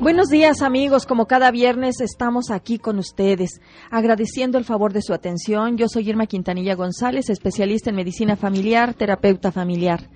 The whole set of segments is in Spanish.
Buenos días amigos, como cada viernes estamos aquí con ustedes, agradeciendo el favor de su atención. Yo soy Irma Quintanilla González, especialista en medicina familiar, terapeuta familiar.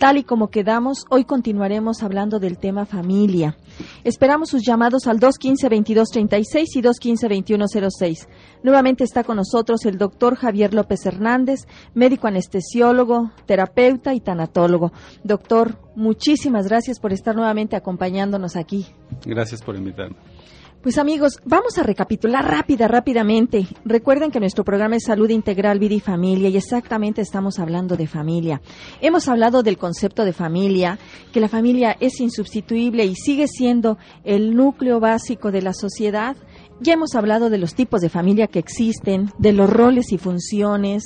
Tal y como quedamos, hoy continuaremos hablando del tema familia. Esperamos sus llamados al 215-2236 y 215-2106. Nuevamente está con nosotros el doctor Javier López Hernández, médico anestesiólogo, terapeuta y tanatólogo. Doctor, muchísimas gracias por estar nuevamente acompañándonos aquí. Gracias por invitarme. Pues amigos, vamos a recapitular rápida, rápidamente. Recuerden que nuestro programa es Salud Integral, Vida y Familia y exactamente estamos hablando de familia. Hemos hablado del concepto de familia, que la familia es insubstituible y sigue siendo el núcleo básico de la sociedad. Ya hemos hablado de los tipos de familia que existen, de los roles y funciones,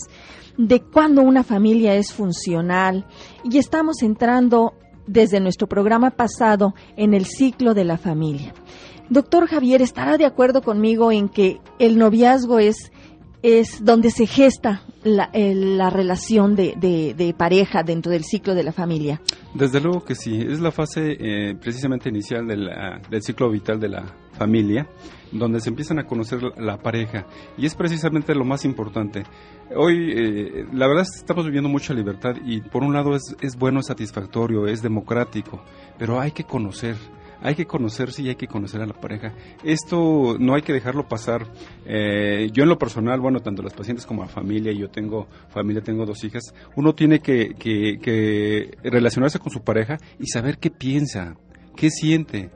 de cuándo una familia es funcional y estamos entrando desde nuestro programa pasado en el ciclo de la familia. Doctor Javier, ¿estará de acuerdo conmigo en que el noviazgo es, es donde se gesta la, la relación de, de, pareja dentro del ciclo de la familia? Desde luego que sí, es la fase eh, precisamente inicial de del ciclo vital de la familia, donde se empiezan a conocer la, pareja. Y es precisamente lo más importante. Hoy, eh, la verdad, estamos viviendo mucha libertad y por un lado es, es bueno, es satisfactorio, es democrático, pero hay que conocer hay que conocerse y hay que conocer a la pareja. Esto no hay que dejarlo pasar. Eh, yo en lo personal, bueno, tanto los pacientes como la familia, yo tengo familia, tengo dos hijas, uno tiene que relacionarse con su pareja y saber qué piensa, qué siente,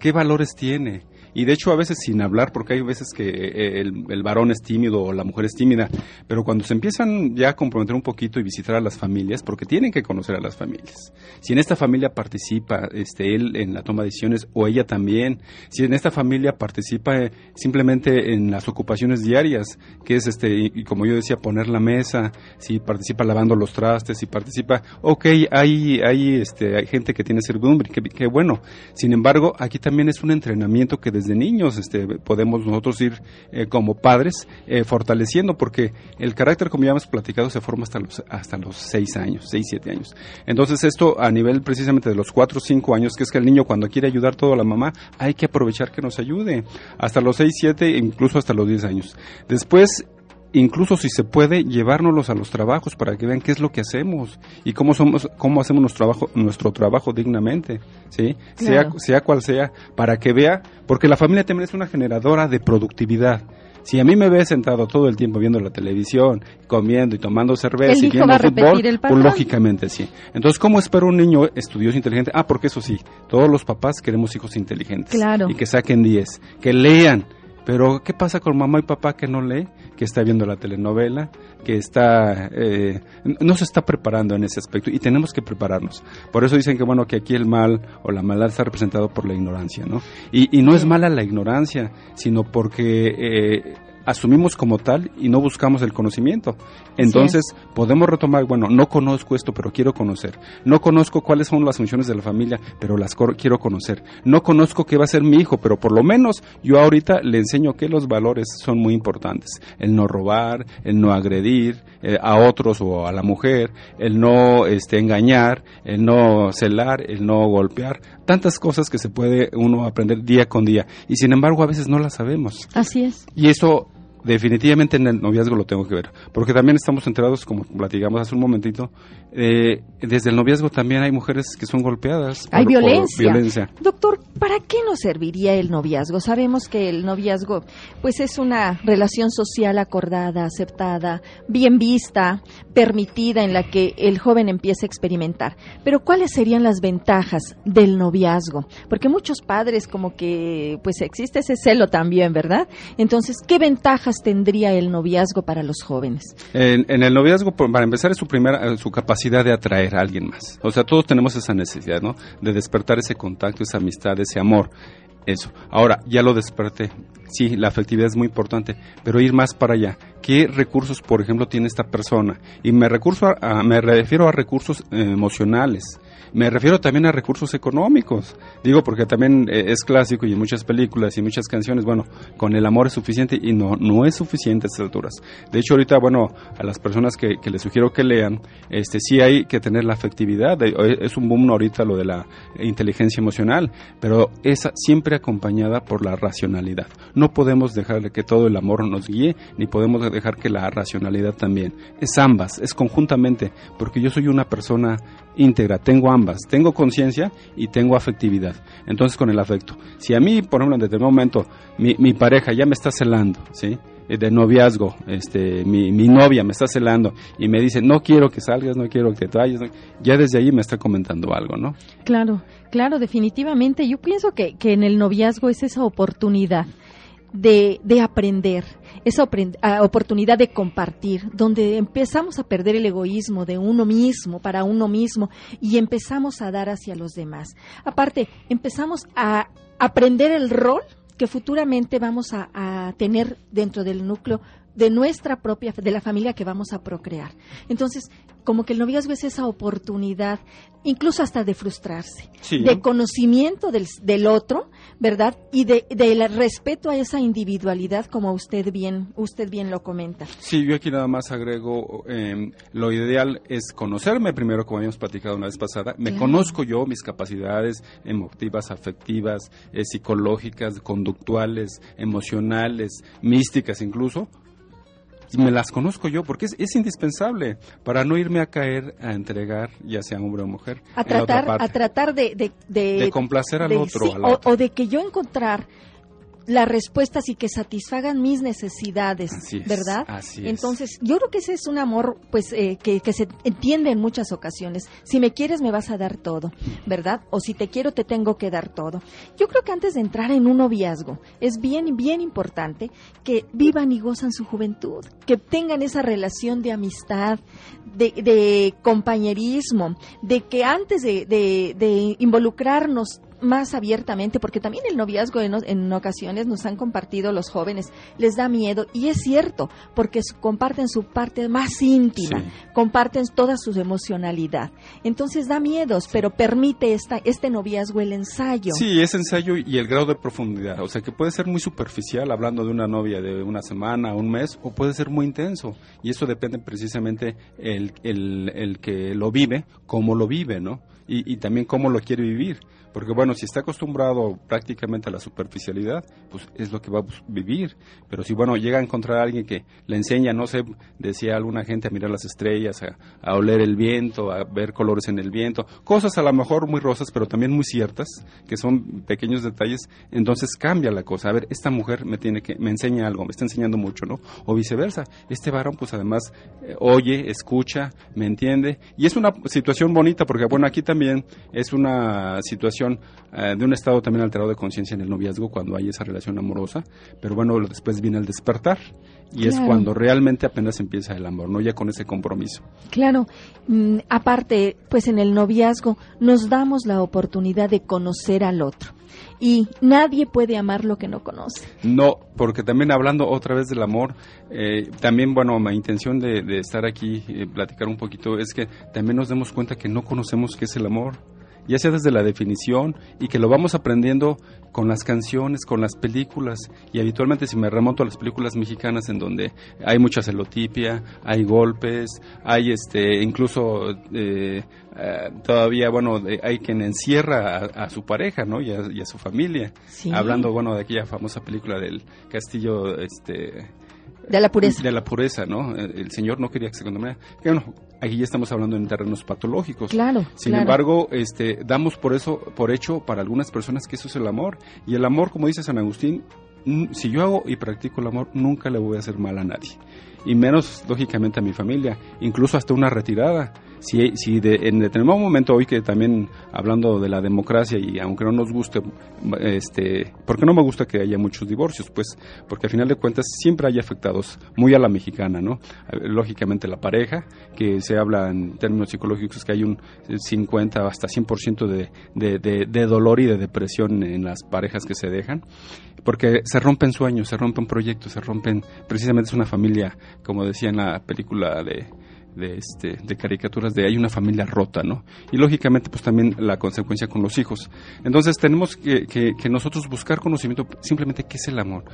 qué valores tiene y de hecho a veces sin hablar, porque hay veces que eh, el, varón es tímido o la mujer es tímida, pero cuando se empiezan ya a comprometer un poquito y visitar a las familias, porque tienen que conocer a las familias. Si en esta familia participa este, él en la toma de decisiones o ella también, si en esta familia participa eh, simplemente en las ocupaciones diarias, que es, este, y, como yo decía, poner la mesa, si participa lavando los trastes, si participa, ok, hay, hay, este, hay gente que tiene servidumbre, que, bueno, sin embargo, aquí también es un entrenamiento que desde niños este, podemos nosotros ir eh, como padres eh, fortaleciendo, porque el carácter, como ya hemos platicado, se forma hasta los, hasta los seis años, seis, siete años. Entonces esto a nivel precisamente de los cuatro o cinco años, que es que el niño cuando quiere ayudar todo a la mamá, hay que aprovechar que nos ayude, hasta los seis, siete, incluso hasta los diez años. Después incluso si se puede, llevárnoslos a los trabajos para que vean qué es lo que hacemos y cómo somos, cómo hacemos nuestro trabajo, nuestro trabajo dignamente, ¿sí? Sea, sea cual sea, para que vea, porque la familia también es una generadora de productividad. Si a mí me ve sentado todo el tiempo viendo la televisión, comiendo y tomando cerveza y viendo fútbol, pues lógicamente sí. Entonces, ¿cómo espero un niño estudioso inteligente? Ah, porque eso sí, todos los papás queremos hijos inteligentes. Claro. Y que saquen 10, que lean, pero, ¿qué pasa con mamá y papá que no lee, que está viendo la telenovela, que está, eh, no se está preparando en ese aspecto y tenemos que prepararnos. Por eso dicen que, bueno, que aquí el mal o la maldad está representado por la ignorancia, ¿no? Y, y no es mala la ignorancia, sino porque eh, asumimos como tal y no buscamos el conocimiento. Entonces, podemos retomar, bueno, no conozco esto, pero quiero conocer. No conozco cuáles son las funciones de la familia, pero las quiero conocer. No conozco qué va a ser mi hijo, pero por lo menos yo ahorita le enseño que los valores son muy importantes. El no robar, el no agredir eh, a otros o a la mujer, el no este, engañar, el no celar, el no golpear. Tantas cosas que se puede uno aprender día con día. Y sin embargo, a veces no las sabemos. Así es. Y eso definitivamente en el noviazgo lo tengo que ver, porque también estamos enterados, como platicamos hace un momentito, eh, desde el noviazgo también hay mujeres que son golpeadas. Hay violencia. Doctor, ¿para qué nos serviría el noviazgo? Sabemos que el noviazgo, pues es una relación social acordada, aceptada, bien vista, permitida, en la que el joven empieza a experimentar. Pero ¿cuáles serían las ventajas del noviazgo? Porque muchos padres como que, pues existe ese celo también, ¿verdad? Entonces, ¿qué ventajas tendría el noviazgo para los jóvenes? En, el noviazgo, para empezar, es su primera, su capacidad de atraer a alguien más. O sea, todos tenemos esa necesidad, ¿no? De despertar ese contacto, esa amistad, ese amor. Eso. Ahora, ya lo desperté. Sí, la afectividad es muy importante, pero ir más para allá. ¿Qué recursos, por ejemplo, tiene esta persona? Y me, recurso me refiero a recursos eh, emocionales Me refiero también a recursos económicos. Digo porque también eh, es clásico y en muchas películas y muchas canciones, bueno, con el amor es suficiente y no, no es suficiente a estas alturas. De hecho, ahorita, bueno, a las personas que, que les sugiero que lean, este, sí hay que tener la afectividad. Es un boom ahorita lo de la inteligencia emocional, pero es siempre acompañada por la racionalidad. No podemos dejar que todo el amor nos guíe, ni podemos dejar que la racionalidad también. Es ambas, es conjuntamente, porque yo soy una persona íntegra, tengo ambas, tengo conciencia y tengo afectividad. Entonces con el afecto. Si a mí, por ejemplo, en determinado momento mi, mi pareja ya me está celando, ¿sí? Eh, de noviazgo, este, mi, mi, novia me está celando y me dice, no quiero que salgas, no quiero que te vayas, ya desde ahí me está comentando algo, ¿no? Claro, claro, definitivamente. Yo pienso que, que en el noviazgo es esa oportunidad de, de aprender, esa ah, oportunidad de compartir, donde empezamos a perder el egoísmo de uno mismo para uno mismo y empezamos a dar hacia los demás. Aparte, empezamos a aprender el rol que futuramente vamos a, a tener dentro del núcleo de nuestra propia, de la familia que vamos a procrear. Entonces, como que el noviazgo es esa oportunidad, incluso hasta de frustrarse, de conocimiento del, del, otro, ¿verdad? Y de, de respeto a esa individualidad, como usted bien, usted bien lo comenta. Sí, yo aquí nada más agrego, eh, lo ideal es conocerme primero, como habíamos platicado una vez pasada. Me conozco yo, mis capacidades emotivas, afectivas, eh, psicológicas, conductuales, emocionales, místicas incluso me las conozco yo porque es, indispensable para no irme a caer a entregar, ya sea hombre o mujer. A tratar, a tratar de, de, de, complacer al otro. o, de que yo encontrar las respuestas y que satisfagan mis necesidades, ¿verdad? Entonces, yo creo que ese es un amor, pues, eh, que, que, se entiende en muchas ocasiones. Si me quieres, me vas a dar todo, ¿verdad? O si te quiero, te tengo que dar todo. Yo creo que antes de entrar en un noviazgo, es bien, bien importante que vivan y gozan su juventud, que tengan esa relación de amistad, de, de compañerismo, de que antes de, de, de involucrarnos más abiertamente, porque también el noviazgo en, ocasiones nos han compartido los jóvenes, les da miedo, y es cierto, porque comparten su parte más íntima, comparten toda su emocionalidad. Entonces da miedos, pero permite esta, este noviazgo el ensayo. Sí, es ensayo y el grado de profundidad, o sea que puede ser muy superficial hablando de una novia de una semana, un mes, o puede ser muy intenso, y eso depende precisamente el, el, el que lo vive, cómo lo vive, ¿no? Y, y también cómo lo quiere vivir. Porque bueno, si está acostumbrado prácticamente a la superficialidad, pues es lo que va a vivir. Pero si bueno, llega a encontrar a alguien que le enseña, no sé, decía alguna gente, a mirar las estrellas, a, oler el viento, a ver colores en el viento, cosas a lo mejor muy rosas, pero también muy ciertas, que son pequeños detalles, entonces cambia la cosa. A ver, esta mujer me tiene que, me enseña algo, me está enseñando mucho, ¿no? O viceversa. Este varón, pues además, eh, oye, escucha, me entiende. Y es una situación bonita, porque bueno, aquí también es una situación eh, de un estado también alterado de conciencia en el noviazgo cuando hay esa relación amorosa, pero bueno, después viene el despertar y es cuando realmente apenas empieza el amor, no ya con ese compromiso. Claro, mm, aparte, pues en el noviazgo nos damos la oportunidad de conocer al otro y nadie puede amar lo que no conoce. No, porque también hablando otra vez del amor, eh, también, bueno, mi intención de, estar aquí, y platicar un poquito, es que también nos demos cuenta que no conocemos qué es el amor ya sea desde la definición y que lo vamos aprendiendo con las canciones, con las películas y habitualmente si me remonto a las películas mexicanas en donde hay mucha celotipia, hay golpes, hay este incluso eh, eh, todavía bueno hay quien encierra a, su pareja, ¿no? Y a, su familia. Hablando bueno de aquella famosa película del castillo este de la pureza. De la pureza, ¿no? El Señor no quería que se condenara. Bueno, aquí ya estamos hablando en terrenos patológicos. Claro. Sin embargo, este, damos por eso, por hecho, para algunas personas que eso es el amor. Y el amor, como dice San Agustín, si yo hago y practico el amor, nunca le voy a hacer mal a nadie. Y menos, lógicamente, a mi familia. Incluso hasta una retirada si, si de, en determinado momento hoy que también hablando de la democracia y aunque no nos guste, este, porque no me gusta que haya muchos divorcios, pues porque al final de cuentas siempre hay afectados muy a la mexicana, ¿no? Lógicamente la pareja, que se habla en términos psicológicos que hay un 50 hasta 100% de, de, de, de dolor y de depresión en las parejas que se dejan porque se rompen sueños, se rompen proyectos, se rompen, precisamente es una familia, como decía en la película de de, este, de caricaturas de hay una familia rota, ¿no? Y lógicamente pues también la consecuencia con los hijos. Entonces tenemos que, que, nosotros buscar conocimiento simplemente qué es el amor.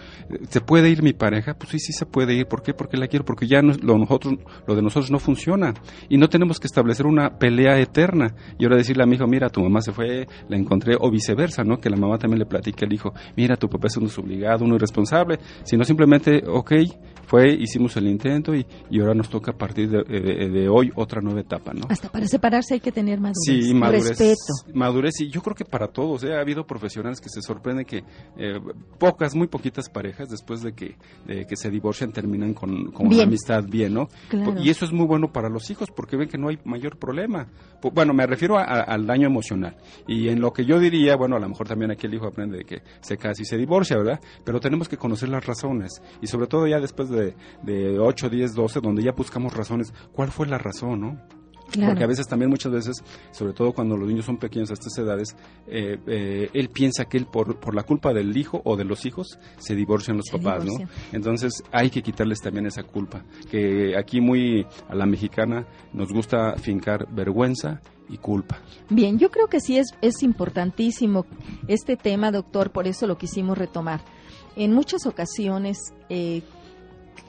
¿Se puede ir mi pareja? Pues sí, sí se puede ir. ¿Por qué? Porque la quiero, porque ya lo, nosotros, lo de nosotros no funciona. Y no tenemos que establecer una pelea eterna. Y ahora decirle a mi hijo, mira, tu mamá se fue, la encontré, o viceversa, ¿no? Que la mamá también le platique al hijo, mira, tu papá es un desobligado, uno irresponsable, sino simplemente, ok, fue, hicimos el intento y, y ahora nos toca a partir de, de, hoy otra nueva etapa, ¿no? Hasta para separarse hay que tener madurez, sí, madurez respeto. Madurez, y yo creo que para todos, ¿eh? ha habido profesionales que se sorprenden que eh, pocas, muy poquitas parejas después de que, de que se divorcian terminan con, con una amistad bien, ¿no? Y eso es muy bueno para los hijos porque ven que no hay mayor problema. Bueno, me refiero al daño emocional. Y en lo que yo diría, bueno, a lo mejor también aquí el hijo aprende de que se casa y se divorcia, ¿verdad? Pero tenemos que conocer las razones. Y sobre todo ya después de, de 8, 10, 12, donde ya buscamos razones, ¿cuál fue la razón, no? Porque a veces también muchas veces, sobre todo cuando los niños son pequeños a estas edades, eh, eh, él piensa que él por, por la culpa del hijo o de los hijos se divorcian los papás, ¿no? Entonces hay que quitarles también esa culpa, que aquí muy a la mexicana nos gusta fincar vergüenza y culpa. Bien, yo creo que sí es, es importantísimo este tema, doctor, por eso lo quisimos retomar. En muchas ocasiones eh,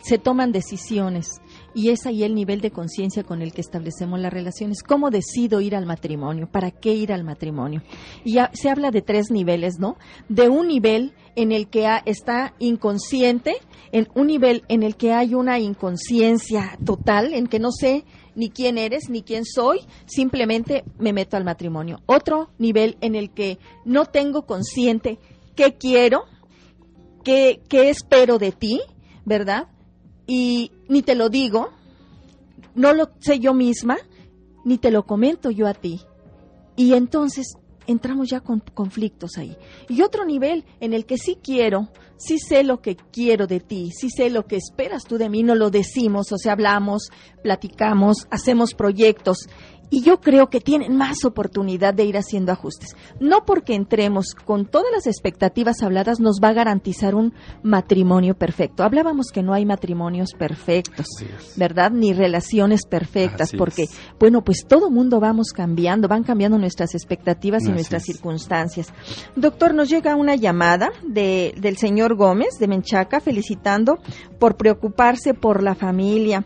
se toman decisiones y es ahí el nivel de conciencia con el que establecemos las relaciones. ¿Cómo decido ir al matrimonio? ¿Para qué ir al matrimonio? Y ya se habla de tres niveles, ¿no? De un nivel en el que está inconsciente, en un nivel en el que hay una inconsciencia total, en que no sé ni quién eres, ni quién soy, simplemente me meto al matrimonio. Otro nivel en el que no tengo consciente qué quiero, qué, qué espero de ti, ¿verdad? Y ni te lo digo, no lo sé yo misma, ni te lo comento yo a ti. Y entonces entramos ya con conflictos ahí. Y otro nivel en el que sí quiero, sí sé lo que quiero de ti, sí sé lo que esperas tú de mí, no lo decimos, o sea, hablamos, platicamos, hacemos proyectos y yo creo que tienen más oportunidad de ir haciendo ajustes. No porque entremos con todas las expectativas habladas nos va a garantizar un matrimonio perfecto. Hablábamos que no hay matrimonios perfectos, ¿verdad? Ni relaciones perfectas, porque, bueno, pues todo mundo vamos cambiando, van cambiando nuestras expectativas y nuestras circunstancias. Doctor, nos llega una llamada de, del señor Gómez de Menchaca felicitando por preocuparse por la familia.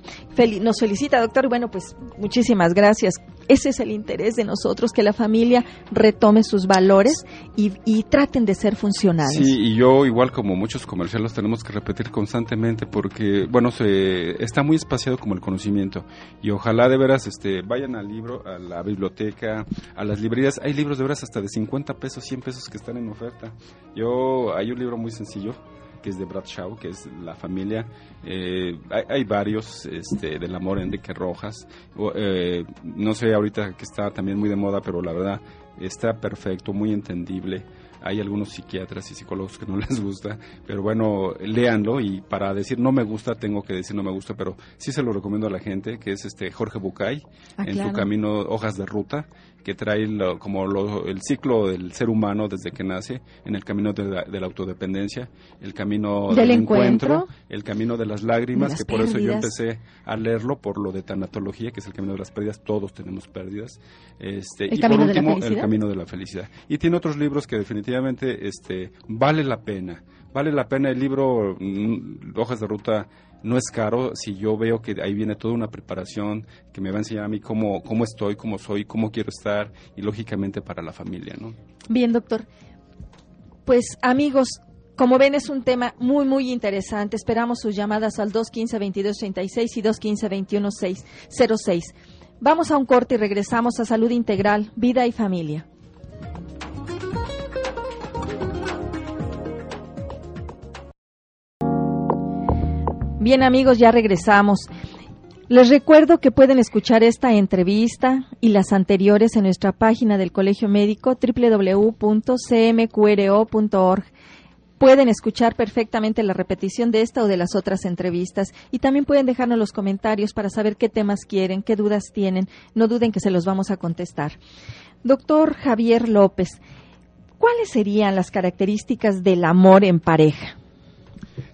nos felicita, doctor, y bueno, pues muchísimas gracias ese es el interés de nosotros, que la familia retome sus valores y, traten de ser funcionales. Sí, y yo igual como muchos comerciales tenemos que repetir constantemente porque, bueno, se, está muy espaciado como el conocimiento y ojalá de veras este, vayan al libro, a la biblioteca, a las librerías. Hay libros de veras hasta de 50 pesos, 100 pesos que están en oferta. Yo, hay un libro muy sencillo que es de Brad Shaw, que es La familia. Eh, hay, varios este, del amor Enrique Rojas. Eh, no sé ahorita que está también muy de moda, pero la verdad está perfecto, muy entendible. Hay algunos psiquiatras y psicólogos que no les gusta, pero bueno, léanlo y para decir no me gusta tengo que decir no me gusta, pero sí se lo recomiendo a la gente, que es este Jorge Bucay, ah, en su camino Hojas de Ruta, que trae como el ciclo del ser humano desde que nace en el camino de la, autodependencia, el camino del, encuentro, el camino de las lágrimas, que por eso yo empecé a leerlo por lo de tanatología, que es el camino de las pérdidas, todos tenemos pérdidas, este, y por último el camino de la felicidad. Y tiene otros libros que definitivamente este, vale la pena, vale la pena el libro mm, Hojas de Ruta no es caro si yo veo que ahí viene toda una preparación que me va a enseñar a mí cómo, cómo estoy, cómo soy, cómo quiero estar y lógicamente para la familia, ¿no? Bien, doctor. Pues amigos, como ven es un tema muy muy interesante. Esperamos sus llamadas al 215-2236 y 215-2106. Vamos a un corte y regresamos a Salud Integral, Vida y Familia. Bien amigos, ya regresamos. Les recuerdo que pueden escuchar esta entrevista y las anteriores en nuestra página del Colegio Médico www.cmqro.org. Pueden escuchar perfectamente la repetición de esta o de las otras entrevistas y también pueden dejarnos los comentarios para saber qué temas quieren, qué dudas tienen. No duden que se los vamos a contestar. Doctor Javier López, ¿cuáles serían las características del amor en pareja?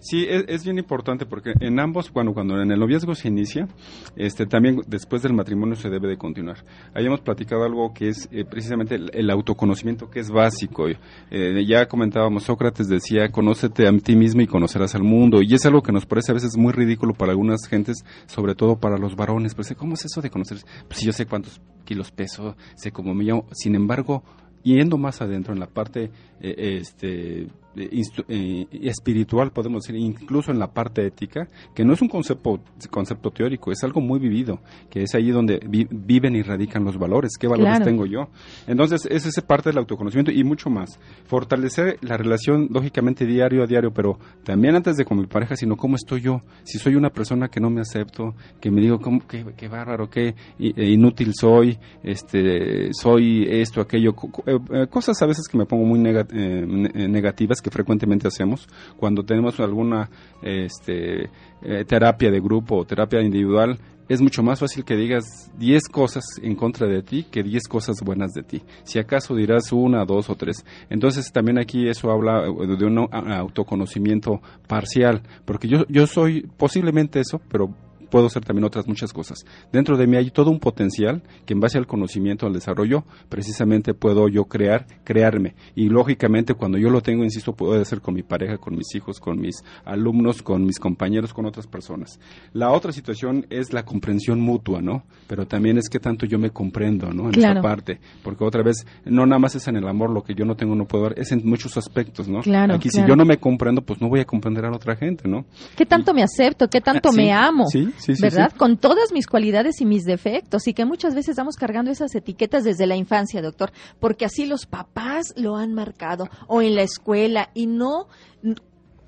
Sí, es, bien importante porque en ambos, cuando, cuando en el noviazgo se inicia, este, también después del matrimonio se debe de continuar. Hayamos platicado algo que es eh, precisamente el, autoconocimiento, que es básico. Eh, ya comentábamos, Sócrates decía, conócete a ti mismo y conocerás al mundo. Y es algo que nos parece a veces muy ridículo para algunas gentes, sobre todo para los varones. Pues, ¿cómo es eso de conocerse? Pues si yo sé cuántos kilos peso, sé cómo me llamo. Sin embargo, yendo más adentro en la parte eh, este, eh, espiritual, podemos decir, incluso en la parte ética, que no es un concepto, concepto teórico, es algo muy vivido, que es ahí donde viven y radican los valores, qué valores tengo yo. Entonces, es esa parte del autoconocimiento y mucho más. Fortalecer la relación, lógicamente, diario a diario, pero también antes de con mi pareja, sino cómo estoy yo. Si soy una persona que no me acepto, que me digo, ¿cómo, qué, qué bárbaro, qué e inútil soy, este, soy esto, aquello, eh, cosas a veces que me pongo muy negativas que frecuentemente hacemos cuando tenemos alguna este, eh, terapia de grupo o terapia individual es mucho más fácil que digas 10 cosas en contra de ti que 10 cosas buenas de ti. Si acaso dirás una, dos o tres. Entonces también aquí eso habla eh, de un autoconocimiento parcial, porque yo, yo soy posiblemente eso, pero puedo ser también otras muchas cosas. Dentro de mí hay todo un potencial que en base al conocimiento, al desarrollo, precisamente puedo yo crear, crearme. Y lógicamente cuando yo lo tengo, insisto, puedo hacer con mi pareja, con mis hijos, con mis alumnos, con mis compañeros, con otras personas. La otra situación es la comprensión mutua, ¿no? Pero también es que tanto yo me comprendo, ¿no? En esa parte. Porque otra vez, no nada más es en el amor lo que yo no tengo, no puedo dar, es en muchos aspectos, ¿no? Claro, Aquí si yo no me comprendo, pues no voy a comprender a otra gente, ¿no? ¿Qué tanto me acepto? ¿Qué tanto me amo? Sí, ¿verdad? Con todas mis cualidades y mis defectos y que muchas veces estamos cargando esas etiquetas desde la infancia, doctor, porque así los papás lo han marcado o en la escuela y no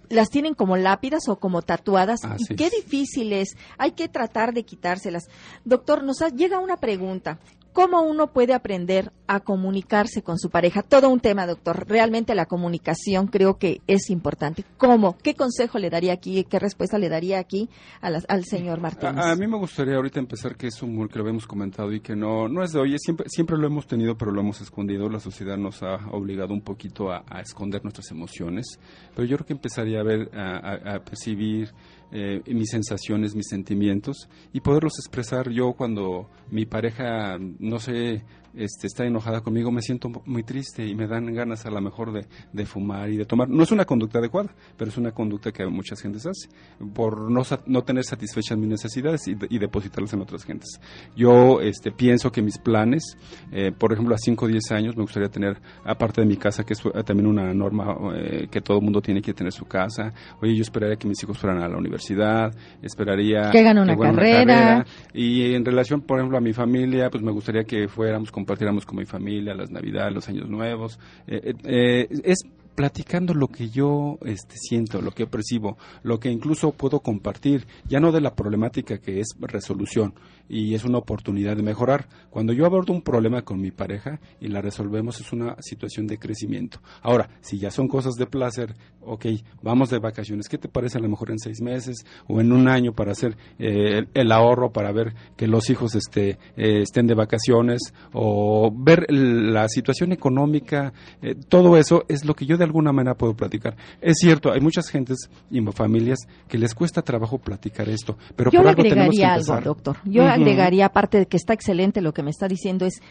las tienen como lápidas o como tatuadas y qué difícil es. Hay que tratar de quitárselas. Doctor, nos llega una pregunta. ¿Cómo uno puede aprender a comunicarse con su pareja? Todo un tema, doctor. Realmente la comunicación creo que es importante. ¿Cómo? ¿Qué consejo le daría aquí? ¿Qué respuesta le daría aquí al señor Martínez? A, mí me gustaría ahorita empezar que es un que lo habíamos comentado y que no, no es de hoy, siempre, siempre lo hemos tenido, pero lo hemos escondido. La sociedad nos ha obligado un poquito a, esconder nuestras emociones. Pero yo creo que empezaría a ver, a, a percibir eh, mis sensaciones, mis sentimientos y poderlos expresar. Yo cuando mi pareja, no sé, este, está enojada conmigo, me siento muy triste y me dan ganas a lo mejor de, fumar y de tomar. No es una conducta adecuada, pero es una conducta que muchas gentes hace por no, no tener satisfechas mis necesidades y, depositarlas en otras gentes. Yo este, pienso que mis planes, eh, por ejemplo, a 5 o 10 años me gustaría tener, aparte de mi casa, que es también una norma eh, que todo mundo tiene que tener su casa, oye, yo esperaría que mis hijos fueran a la universidad, esperaría que hagan una, carrera. Y en relación, por ejemplo, a mi familia, pues me gustaría que fuéramos compartiéramos con mi familia las Navidades, los Años Nuevos. Eh, eh, eh, es platicando lo que yo este, siento, lo que percibo, lo que incluso puedo compartir, ya no de la problemática que es resolución, y es una oportunidad de mejorar. Cuando yo abordo un problema con mi pareja y la resolvemos es una situación de crecimiento. Ahora, si ya son cosas de placer, ok, vamos de vacaciones. ¿Qué te parece a lo mejor en seis meses o en un año para hacer eh, el, ahorro, para ver que los hijos este, eh, estén de vacaciones o ver la situación económica? Eh, todo eso es lo que yo de alguna manera puedo platicar. Es cierto, hay muchas gentes y familias que les cuesta trabajo platicar esto, pero por algo tenemos que empezar. doctor agregaría, aparte de que está excelente lo que me está diciendo, es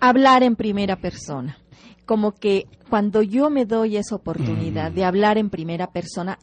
hablar en primera persona. Como que cuando yo me doy esa oportunidad de hablar en primera persona,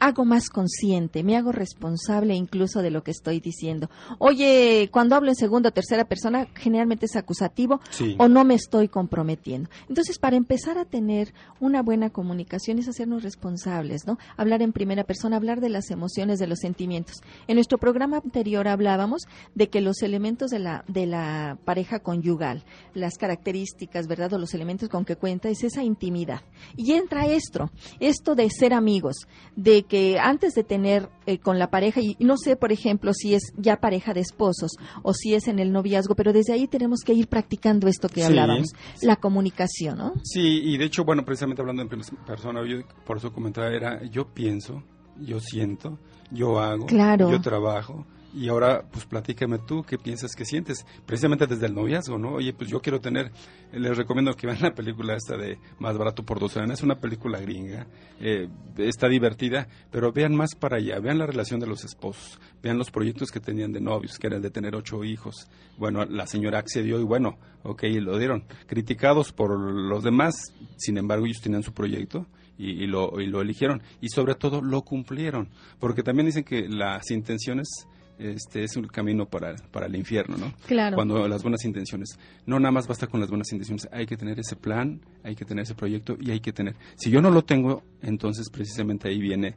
hago más consciente, me hago responsable incluso de lo que estoy diciendo. Oye, cuando hablo en segunda o tercera persona, generalmente es acusativo o no me estoy comprometiendo. Entonces, para empezar a tener una buena comunicación es hacernos responsables, ¿no? Hablar en primera persona, hablar de las emociones, de los sentimientos. En nuestro programa anterior hablábamos de que los elementos de la, de la pareja conyugal, las características, ¿verdad? O los elementos con que cuenta es esa intimidad. Y entra esto, esto de ser amigos, de que antes de tener eh, con la pareja, y no sé, por ejemplo, si es ya pareja de esposos o si es en el noviazgo, pero desde ahí tenemos que ir practicando esto que hablábamos, la comunicación, ¿no? Sí, y de hecho, bueno, precisamente hablando en persona, yo por eso comentaba, era yo pienso, yo siento, yo hago, yo trabajo, y ahora, pues platícame tú, ¿qué piensas que sientes? Precisamente desde el noviazgo, ¿no? Oye, pues yo quiero tener, les recomiendo que vean la película esta de Más Barato por Dos Es una película gringa, eh, está divertida, pero vean más para allá, vean la relación de los esposos, vean los proyectos que tenían de novios, que era el de tener ocho hijos. Bueno, la señora accedió y bueno, ok, lo dieron. Criticados por los demás, sin embargo, ellos tenían su proyecto. Y, lo, y lo eligieron y sobre todo lo cumplieron porque también dicen que las intenciones este es un camino para, para el infierno, ¿no? Claro. Cuando las buenas intenciones. No nada más basta con las buenas intenciones, hay que tener ese plan, hay que tener ese proyecto y hay que tener. Si yo no lo tengo, entonces precisamente ahí viene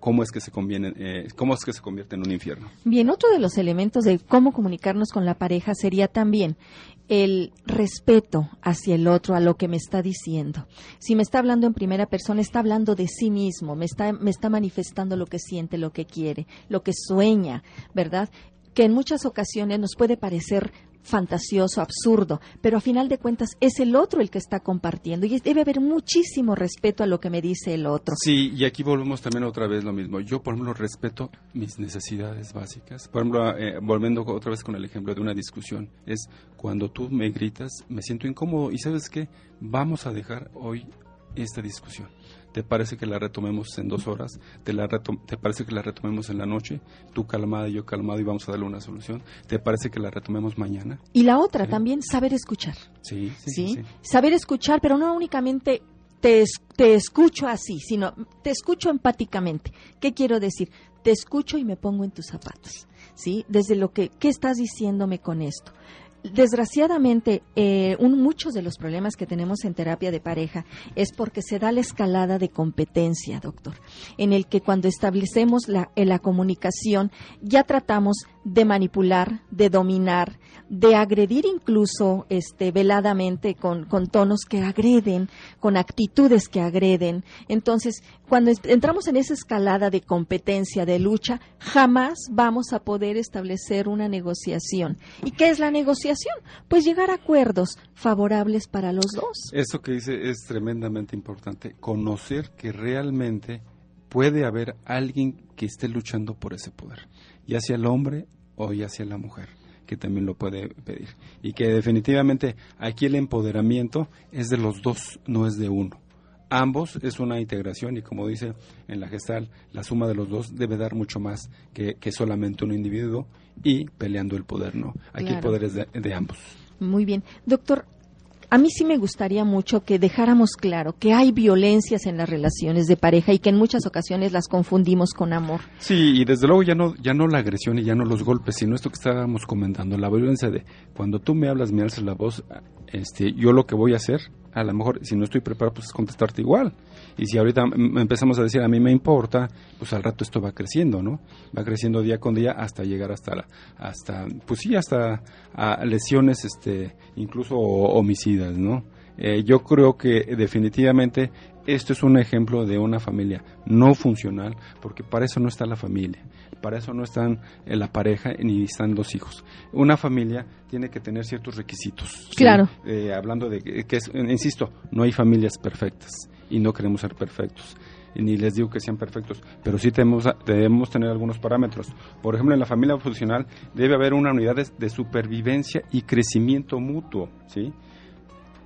cómo, es que se conviene, eh, cómo es que se convierte en un infierno. Bien, otro de los elementos de cómo comunicarnos con la pareja sería también el respeto hacia el otro, a lo que me está diciendo. Si me está hablando en primera persona, está hablando de sí mismo, me está, me está manifestando lo que siente, lo que quiere, lo que sueña, ¿verdad? que en muchas ocasiones nos puede parecer fantasioso, absurdo, pero a final de cuentas es el otro el que está compartiendo y debe haber muchísimo respeto a lo que me dice el otro. Sí, y aquí volvemos también otra vez lo mismo. Yo, por ejemplo, respeto mis necesidades básicas. Por ejemplo, eh, volviendo otra vez con el ejemplo de una discusión, es cuando tú me gritas, me siento incómodo y sabes qué, vamos a dejar hoy esta discusión ¿Te parece que la retomemos en dos horas? ¿Te, la ¿Te parece que la retomemos en la noche? Tú calmada y yo calmado y vamos a darle una solución. ¿Te parece que la retomemos mañana? Y la otra también, saber escuchar. Sí sí, Saber escuchar, pero no únicamente te, te escucho así, sino te escucho empáticamente. ¿Qué quiero decir? Te escucho y me pongo en tus zapatos. ¿Sí? Desde lo que, ¿qué estás diciéndome con esto? Desgraciadamente, eh, muchos de los problemas que tenemos en terapia de pareja es porque se da la escalada de competencia, doctor, en el que cuando establecemos la, eh, la comunicación ya tratamos de manipular, de dominar, de agredir incluso este, veladamente con, con tonos que agreden, con actitudes que agreden. Entonces, cuando entramos en esa escalada de competencia, de lucha, jamás vamos a poder establecer una negociación. ¿Y qué es la negociación? Pues llegar a acuerdos favorables para los dos. Eso que dice es tremendamente importante, conocer que realmente puede haber alguien que esté luchando por ese poder, ya sea el hombre o ya sea la mujer que también lo puede pedir. Y que definitivamente aquí el empoderamiento es de los dos, no es de uno. Ambos es una integración y como dice en la gestal, la suma de los dos debe dar mucho más que, solamente un individuo y peleando el poder, ¿no? Aquí el poder es de ambos. Muy bien. Doctor, a mí sí me gustaría mucho que dejáramos claro que hay violencias en las relaciones de pareja y que en muchas ocasiones las confundimos con amor. Sí, y desde luego ya no, ya no la agresión y ya no los golpes, sino esto que estábamos comentando, la violencia de cuando tú me hablas, me alzas la voz, este, yo lo que voy a hacer, a lo mejor si no estoy preparado, pues es contestarte igual. Y si ahorita empezamos a decir a mí me importa, pues al rato esto va creciendo, ¿no? Va creciendo día con día hasta llegar hasta la, hasta pues sí, hasta lesiones este incluso homicidas, ¿no? Eh, yo creo que definitivamente esto es un ejemplo de una familia no funcional, porque para eso no está la familia, para eso no están eh, la pareja ni están los hijos. Una familia tiene que tener ciertos requisitos. Claro. Eh, hablando de que, insisto, no hay familias perfectas y no queremos ser perfectos. ni les digo que sean perfectos, pero sí tenemos, debemos tener algunos parámetros. Por ejemplo, en la familia funcional debe haber una unidad de, supervivencia y crecimiento mutuo, ¿sí?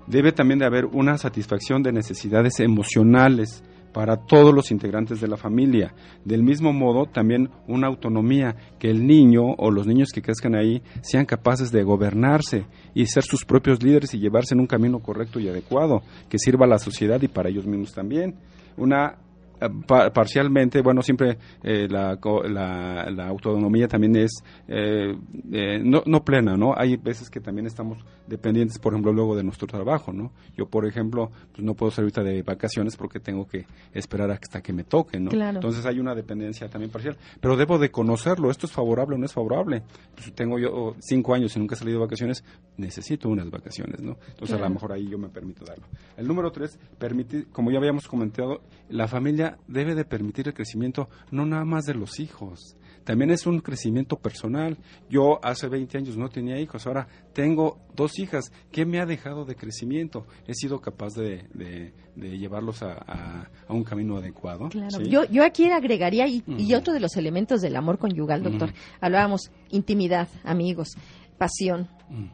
Debe también de haber una satisfacción de necesidades emocionales para todos los integrantes de la familia. Del mismo modo, también una autonomía, que el niño o los niños que crezcan ahí sean capaces de gobernarse y ser sus propios líderes y llevarse en un camino correcto y adecuado, que sirva a la sociedad y para ellos mismos también. Una parcialmente, bueno, siempre eh, la, la, autonomía también es eh, eh, no, no, plena, ¿no? Hay veces que también estamos dependientes, por ejemplo, luego de nuestro trabajo, ¿no? Yo, por ejemplo, pues no puedo salir de vacaciones porque tengo que esperar hasta que me toque, ¿no? Entonces hay una dependencia también parcial, pero debo de conocerlo, esto es favorable o no es favorable. Pues tengo yo cinco años y nunca he salido de vacaciones, necesito unas vacaciones, ¿no? Entonces a lo mejor ahí yo me permito darlo. El número tres, permite, como ya habíamos comentado, la familia familia debe de permitir el crecimiento no nada más de los hijos, también es un crecimiento personal. Yo hace 20 años no tenía hijos, ahora tengo dos hijas. ¿Qué me ha dejado de crecimiento? He sido capaz de, llevarlos a, un camino adecuado. Claro. Yo, yo aquí agregaría, y, otro de los elementos del amor conyugal, doctor, hablábamos intimidad, amigos, pasión,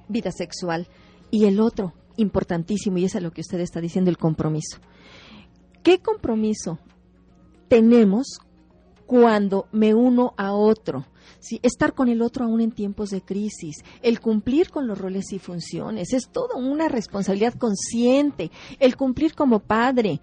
vida sexual, y el otro, importantísimo, y es a lo que usted está diciendo, el compromiso. ¿Qué compromiso tenemos cuando me uno a otro. ¿sí? Estar con el otro aún en tiempos de crisis, el cumplir con los roles y funciones, es toda una responsabilidad consciente, el cumplir como padre.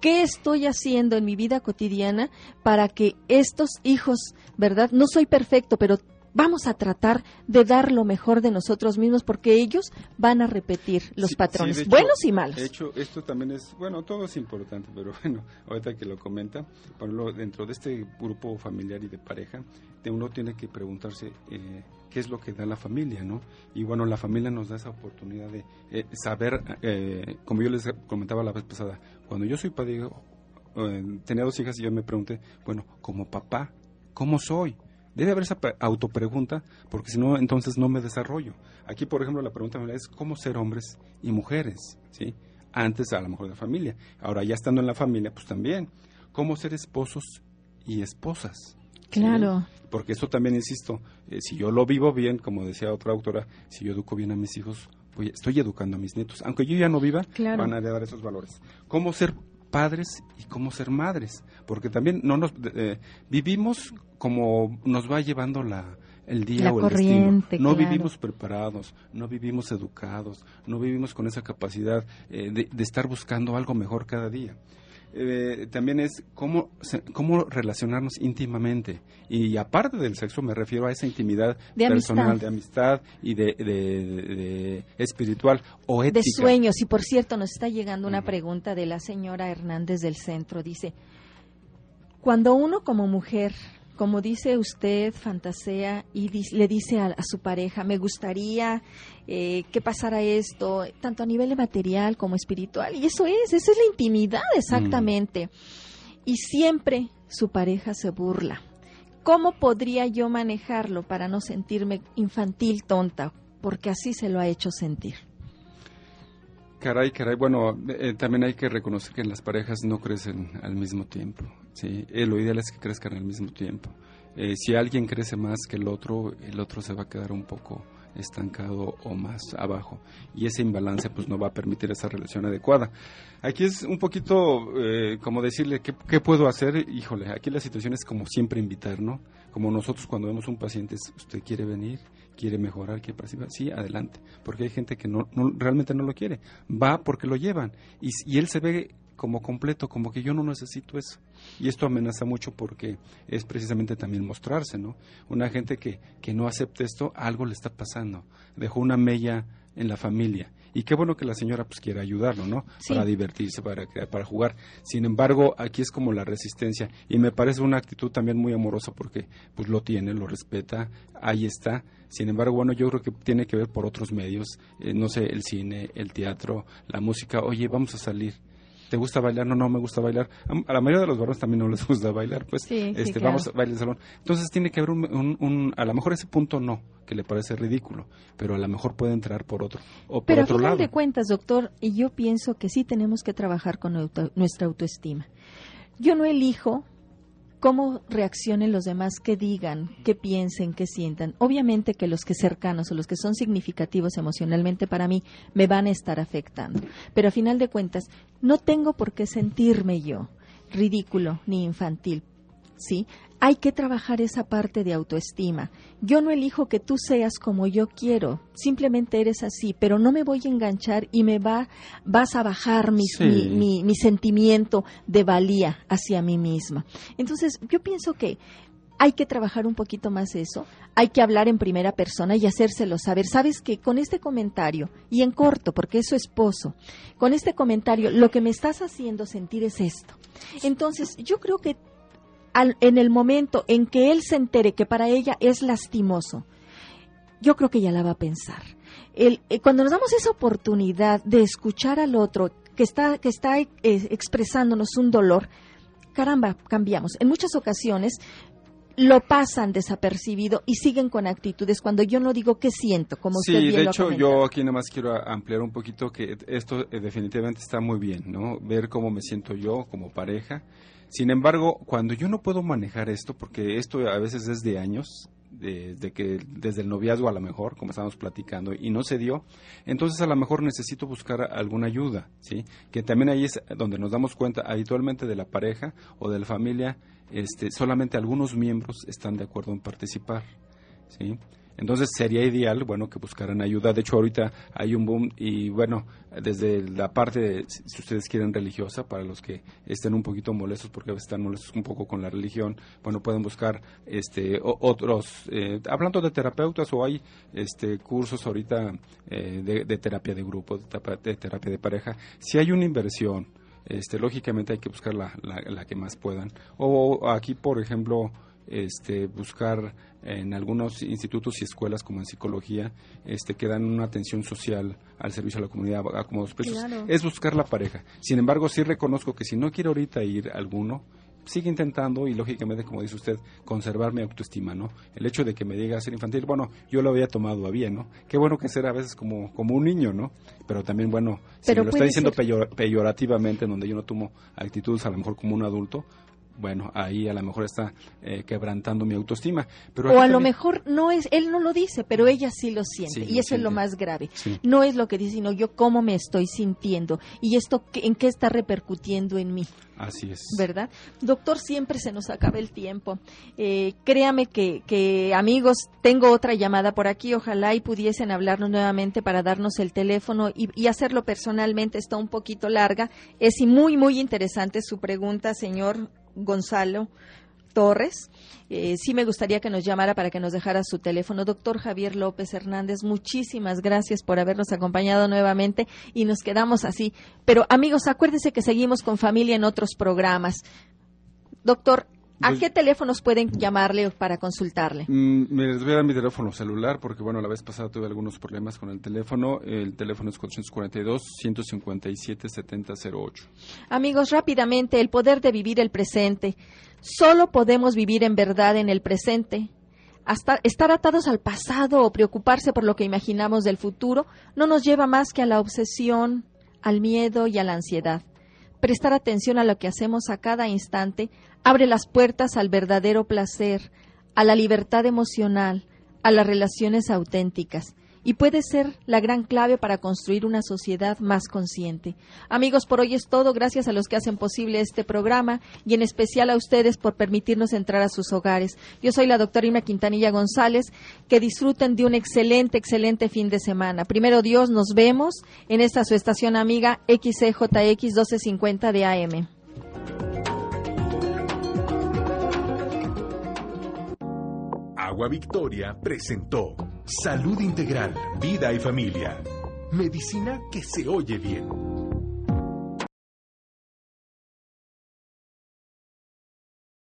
¿Qué estoy haciendo en mi vida cotidiana para que estos hijos, verdad? No soy perfecto, pero vamos a tratar de dar lo mejor de nosotros mismos porque ellos van a repetir los patrones, buenos y malos. De hecho, esto también es, bueno, todo es importante, pero bueno, ahorita que lo comenta, Pablo, dentro de este grupo familiar y de pareja, de uno tiene que preguntarse eh, qué es lo que da la familia, ¿no? Y bueno, la familia nos da esa oportunidad de eh, saber, eh, como yo les comentaba la vez pasada, cuando yo soy padre, tenía dos hijas y yo me pregunté, bueno, como papá, ¿cómo soy? Debe haber esa autopregunta, porque si no, entonces no me desarrollo. Aquí, por ejemplo, la pregunta es cómo ser hombres y mujeres, ¿sí? Antes, a lo mejor, de la familia. Ahora, ya estando en la familia, pues también, cómo ser esposos y esposas. Claro. Porque eso también, insisto, eh, si yo lo vivo bien, como decía otra autora, si yo educo bien a mis hijos, pues estoy educando a mis nietos. Aunque yo ya no viva, van a heredar esos valores. ¿Cómo ser padres y cómo ser madres? Porque también no nos eh, vivimos como nos va llevando la, el día o el destino. No vivimos preparados, no vivimos educados, no vivimos con esa capacidad eh, de, estar buscando algo mejor cada día. Eh, también es cómo, cómo relacionarnos íntimamente. Y aparte del sexo me refiero a esa intimidad personal, de amistad y de, espiritual o ética. De sueños. Y por cierto, nos está llegando una pregunta de la señora Hernández del Centro. Dice, cuando uno como mujer como dice usted, fantasea y le dice a, su pareja, me gustaría eh, que pasara esto, tanto a nivel de material como espiritual. Y eso es, esa es la intimidad exactamente. Mm. Y siempre su pareja se burla. ¿Cómo podría yo manejarlo para no sentirme infantil, tonta? Porque así se lo ha hecho sentir. Caray, caray. Bueno, eh, también hay que reconocer que las parejas no crecen al mismo tiempo. ¿Sí? Eh, lo ideal es que crezcan al mismo tiempo. Eh, si alguien crece más que el otro, el otro se va a quedar un poco estancado o más abajo y ese imbalance pues no va a permitir esa relación adecuada. Aquí es un poquito como decirle ¿qué, qué puedo hacer, híjole, aquí la situación es como siempre invitar, ¿no? Como nosotros cuando vemos un paciente, usted quiere venir, quiere mejorar, quiere participar, sí, adelante, porque hay gente que no, realmente no lo quiere, va porque lo llevan y él se ve como completo, como que yo no necesito eso. Y esto amenaza mucho porque es precisamente también mostrarse, ¿no? Una gente que, que no acepta esto, algo le está pasando, dejó una mella en la familia y qué bueno que la señora pues quiera ayudarlo, ¿no? Para divertirse, para para jugar. Sin embargo, aquí es como la resistencia y me parece una actitud también muy amorosa porque pues lo tiene, lo respeta, ahí está. Sin embargo, bueno, yo creo que tiene que ver por otros medios, eh, no sé, el cine, el teatro, la música. Oye, vamos a salir ¿Te gusta bailar? No, no me gusta bailar. A la mayoría de los varones también no les gusta bailar, pues este, vamos a bailar en salón. Entonces tiene que haber un, a lo mejor ese punto no, que le parece ridículo, pero a lo mejor puede entrar por otro o por pero otro final lado. de cuentas, doctor, y yo pienso que sí tenemos que trabajar con nuestra autoestima. Yo no elijo cómo reaccionen los demás, qué digan, qué piensen, qué sientan. Obviamente que los que cercanos o los que son significativos emocionalmente para mí me van a estar afectando. Pero a final de cuentas, no tengo por qué sentirme yo ridículo ni infantil. ¿Sí? hay que trabajar esa parte de autoestima. Yo no elijo que tú seas como yo quiero, simplemente eres así, pero no me voy a enganchar y me va, vas a bajar mi, mi, mi, sentimiento de valía hacia mí misma. Entonces, yo pienso que hay que trabajar un poquito más eso, hay que hablar en primera persona y hacérselo saber. Sabes que con este comentario, y en corto, porque es su esposo, con este comentario, lo que me estás haciendo sentir es esto. Entonces, yo creo que en el momento en que él se entere que para ella es lastimoso, yo creo que ya la va a pensar. El, eh, cuando nos damos esa oportunidad de escuchar al otro que está, que está eh, expresándonos un dolor, caramba, cambiamos. En muchas ocasiones lo pasan desapercibido y siguen con actitudes cuando yo no digo qué siento, como usted sí, bien de lo hecho yo aquí nada más quiero ampliar un poquito que esto eh, definitivamente está muy bien, ¿no? Ver cómo me siento yo como pareja. Sin embargo, cuando yo no puedo manejar esto, porque esto a veces es de años, desde que desde el noviazgo a lo mejor, como estábamos platicando, y no se dio, entonces a lo mejor necesito buscar alguna ayuda, ¿sí? Que también ahí es donde nos damos cuenta habitualmente de la pareja o de la familia, este, solamente algunos miembros están de acuerdo en participar, ¿sí? Entonces sería ideal, bueno, que buscaran ayuda. De hecho, ahorita hay un boom y bueno, desde la parte, si ustedes quieren, religiosa, para los que estén un poquito molestos, porque a veces están molestos un poco con la religión, bueno, pueden buscar este otros, eh, hablando de terapeutas o hay este cursos ahorita eh, de, terapia de grupo, de, terapia de pareja. Si hay una inversión, este, lógicamente hay que buscar la, la que más puedan. O aquí, por ejemplo, este, buscar en algunos institutos y escuelas como en psicología este, que dan una atención social al servicio a la comunidad a como Claro. es buscar la pareja. Sin embargo, sí reconozco que si no quiere ahorita ir alguno, sigue intentando y lógicamente, como dice usted, conservar mi autoestima, ¿no? El hecho de que me diga ser infantil, bueno, yo lo había tomado a bien, ¿no? Qué bueno que ser a veces como, como un niño, ¿no? Pero también, bueno, si Pero me lo está diciendo ser- peyor- peyorativamente, en donde yo no tomo actitudes a lo mejor como un adulto, bueno, ahí a lo mejor está eh, quebrantando mi autoestima. Pero O a lo mejor no es, él no lo dice, pero ella sí lo siente. Sí, y lo eso es lo más grave. Sí. No es lo que dice, sino yo cómo me estoy sintiendo. Y esto, ¿en qué está repercutiendo en mí? Así es. ¿verdad? Doctor, siempre se nos acaba el tiempo. Eh, créame que, que, amigos, tengo otra llamada por aquí. Ojalá y pudiesen hablarnos nuevamente para darnos el teléfono y, y hacerlo personalmente. Está un poquito larga. Es y muy, muy interesante su pregunta, señor Gonzalo. Torres. Eh, sí me gustaría que nos llamara para que nos dejara su teléfono. Doctor Javier López Hernández, muchísimas gracias por habernos acompañado nuevamente y nos quedamos así. Pero amigos, acuérdense que seguimos con familia en otros programas. Doctor, ¿a qué teléfonos pueden llamarle para consultarle? Mm, me les voy a dar mi teléfono celular porque, bueno, la vez pasada tuve algunos problemas con el teléfono. El teléfono es 442-157-7008. Amigos, rápidamente, el poder de vivir el presente. Solo podemos vivir en verdad en el presente. Hasta estar atados al pasado o preocuparse por lo que imaginamos del futuro no nos lleva más que a la obsesión, al miedo y a la ansiedad. Prestar atención a lo que hacemos a cada instante abre las puertas al verdadero placer, a la libertad emocional, a las relaciones auténticas y puede ser la gran clave para construir una sociedad más consciente. Amigos, por hoy es todo. Gracias a los que hacen posible este programa y en especial a ustedes por permitirnos entrar a sus hogares. Yo soy la doctora Irma Quintanilla González. Que disfruten de un excelente, excelente fin de semana. Primero Dios, nos vemos en esta su estación amiga XCJX 1250 de AM. Agua Victoria presentó Salud Integral, Vida y Familia. Medicina que se oye bien.